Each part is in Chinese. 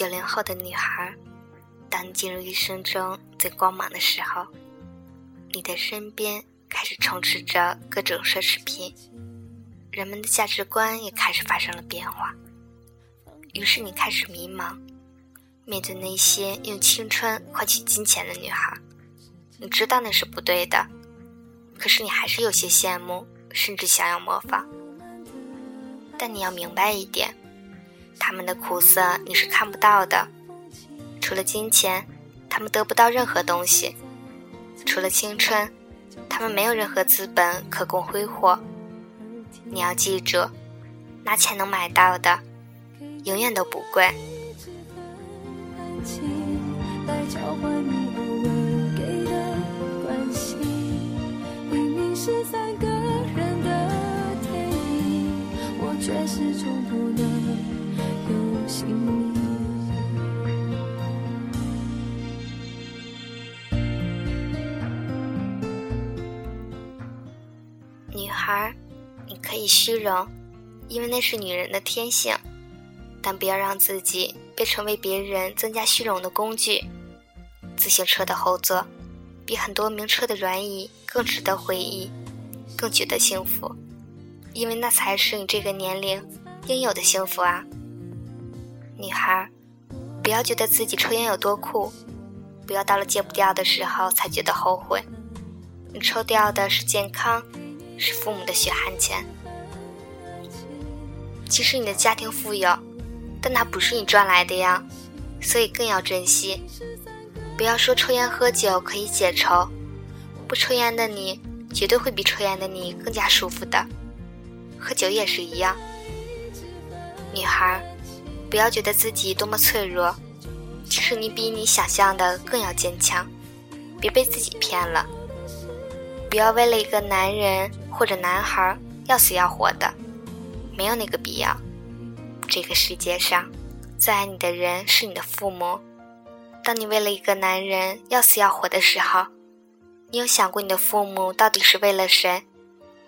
九零后的女孩，当你进入一生中最光芒的时候，你的身边开始充斥着各种奢侈品，人们的价值观也开始发生了变化。于是你开始迷茫，面对那些用青春换取金钱的女孩，你知道那是不对的，可是你还是有些羡慕，甚至想要模仿。但你要明白一点。他们的苦涩你是看不到的，除了金钱，他们得不到任何东西；除了青春，他们没有任何资本可供挥霍。你要记住，拿钱能买到的，永远都不贵。却始终不能女孩，你可以虚荣，因为那是女人的天性，但不要让自己变成为别人增加虚荣的工具。自行车的后座，比很多名车的软椅更值得回忆，更觉得幸福，因为那才是你这个年龄应有的幸福啊！女孩，不要觉得自己抽烟有多酷，不要到了戒不掉的时候才觉得后悔。你抽掉的是健康。是父母的血汗钱。即使你的家庭富有，但它不是你赚来的呀，所以更要珍惜。不要说抽烟喝酒可以解愁，不抽烟的你绝对会比抽烟的你更加舒服的。喝酒也是一样。女孩，不要觉得自己多么脆弱，其实你比你想象的更要坚强。别被自己骗了。不要为了一个男人或者男孩要死要活的，没有那个必要。这个世界上，最爱你的人是你的父母。当你为了一个男人要死要活的时候，你有想过你的父母到底是为了谁？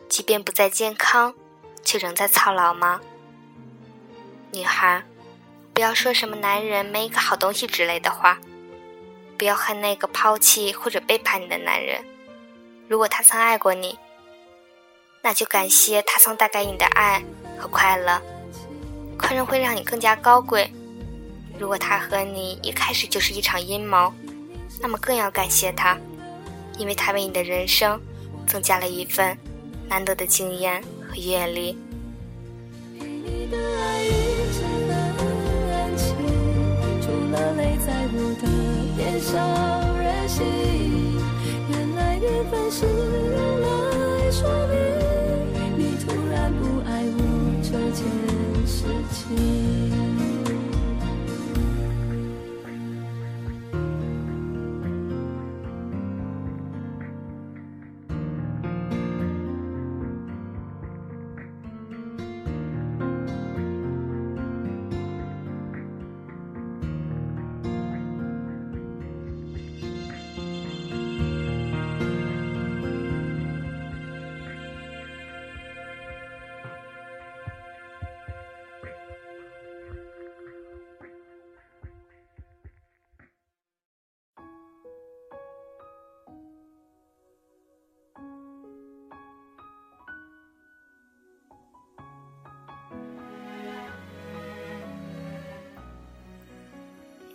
即便不再健康，却仍在操劳吗？女孩，不要说什么男人没一个好东西之类的话，不要恨那个抛弃或者背叛你的男人。如果他曾爱过你，那就感谢他曾带给你的爱和快乐。宽容会让你更加高贵。如果他和你一开始就是一场阴谋，那么更要感谢他，因为他为你的人生增加了一份难得的经验和阅历。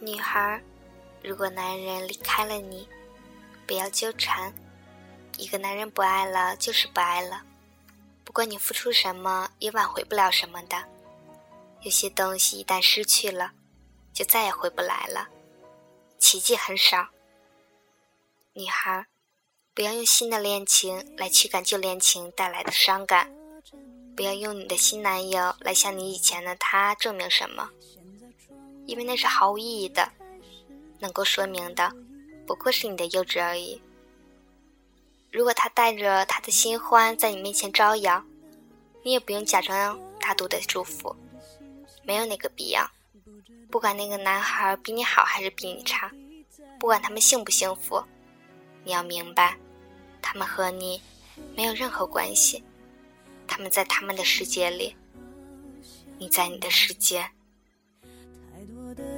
女孩，如果男人离开了你，不要纠缠。一个男人不爱了就是不爱了，不管你付出什么，也挽回不了什么的。有些东西一旦失去了，就再也回不来了。奇迹很少。女孩，不要用新的恋情来驱赶旧恋情带来的伤感，不要用你的新男友来向你以前的他证明什么。因为那是毫无意义的，能够说明的不过是你的幼稚而已。如果他带着他的新欢在你面前招摇，你也不用假装大度的祝福，没有那个必要。不管那个男孩比你好还是比你差，不管他们幸不幸福，你要明白，他们和你没有任何关系。他们在他们的世界里，你在你的世界。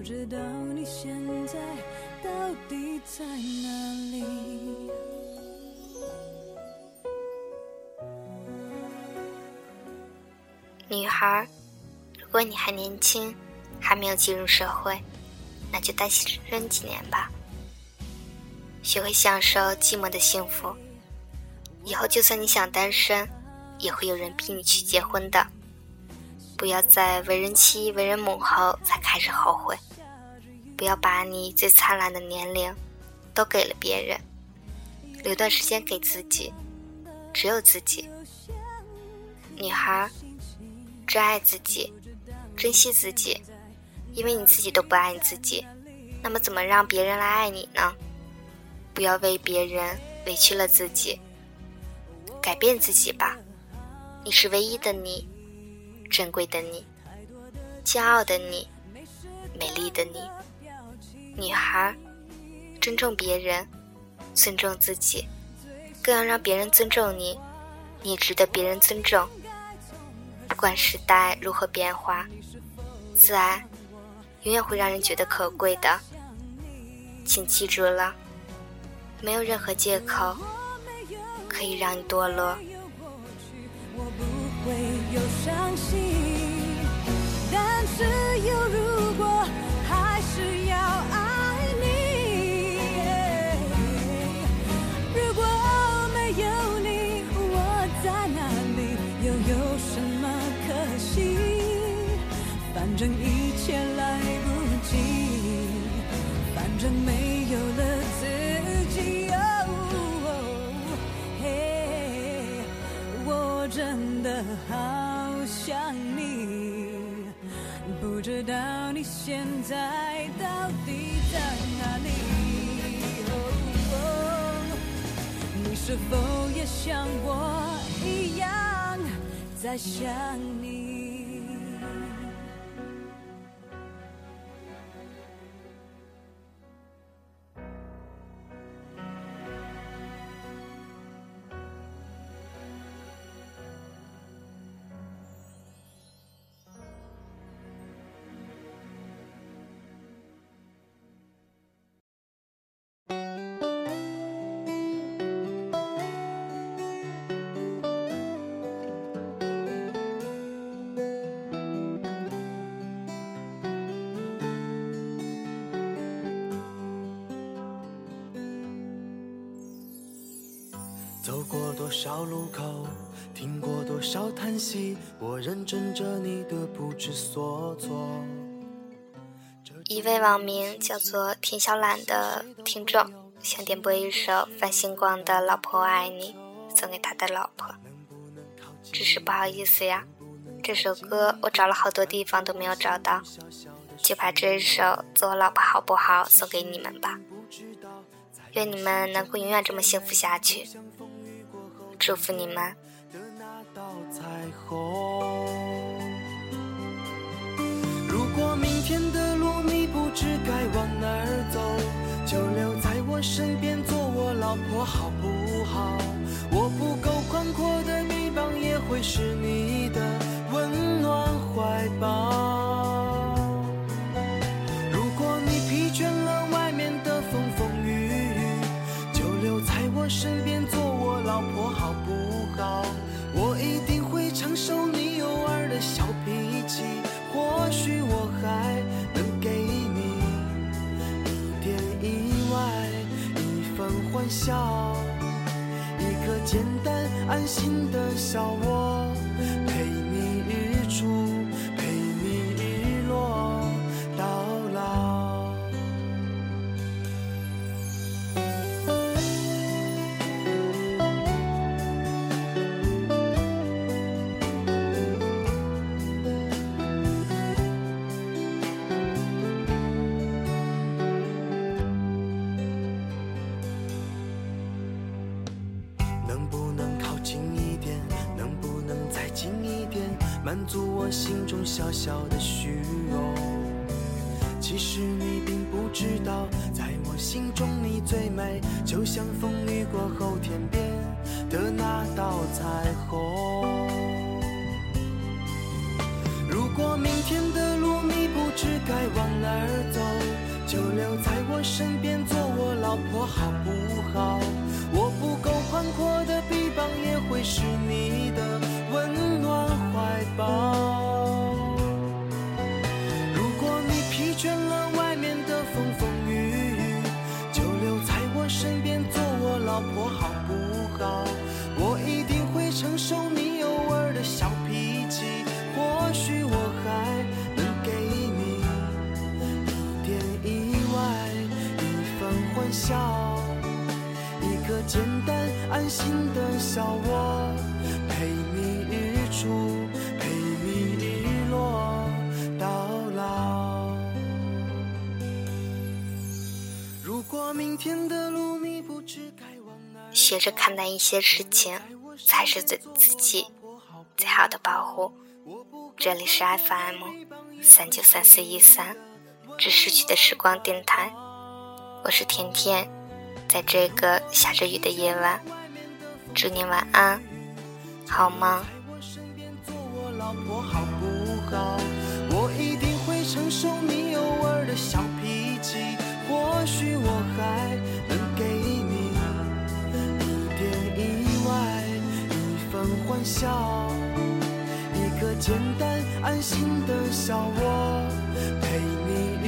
不知道你现在到底在哪里。女孩，如果你还年轻，还没有进入社会，那就单身几年吧，学会享受寂寞的幸福。以后就算你想单身，也会有人逼你去结婚的。不要在为人妻、为人母后才开始后悔。不要把你最灿烂的年龄都给了别人，留段时间给自己，只有自己。女孩。珍爱自己，珍惜自己，因为你自己都不爱你自己，那么怎么让别人来爱你呢？不要为别人委屈了自己，改变自己吧。你是唯一的你，珍贵的你，骄傲的你，美丽的你。女孩，尊重别人，尊重自己，更要让别人尊重你，你值得别人尊重。不管时代如何变化，自爱永远会让人觉得可贵的。请记住了，没有任何借口可以让你堕落。但是有如你现在到底在哪里？你是否也像我一样在想你？走过多少路口，听过多少叹息，我认真着你的不知所措。一位网名叫做田小懒的听众想点播一首范星光的《老婆我爱你》，送给他的老婆。只是不好意思呀，这首歌我找了好多地方都没有找到，就把这首《做我老婆好不好》送给你们吧。愿你们能够永远这么幸福下去。祝福你们的那道彩虹如果明天的路你不知该往哪儿走就留在我身边做我老婆好不好？我不够宽阔的臂膀也会是笑，一个简单安心的小窝，陪你日出。满足我心中小小的虚荣。其实你并不知道，在我心中你最美，就像风雨过后天边的那道彩虹。如果明天的路你不知该往哪儿走，就留在我身边做我老婆好不好？我不够宽阔的臂膀，也会是你的抱。如果你疲倦了外面的风风雨雨，就留在我身边做我老婆好不好？我一定会承受你偶尔的小脾气，或许我还能给你一点意外，一份欢笑。一个简单安心的小窝，学着看待一些事情，才是对自己最好的保护。这里是 FM 三九三四一三，致逝去的时光电台，我是甜甜，在这个下着雨的夜晚，祝你晚安，好吗。我身边做我老婆好不好？我一定会承受你偶尔的小，许我还能给你一点意外，一份欢笑，一个简单安心的小窝，陪你日，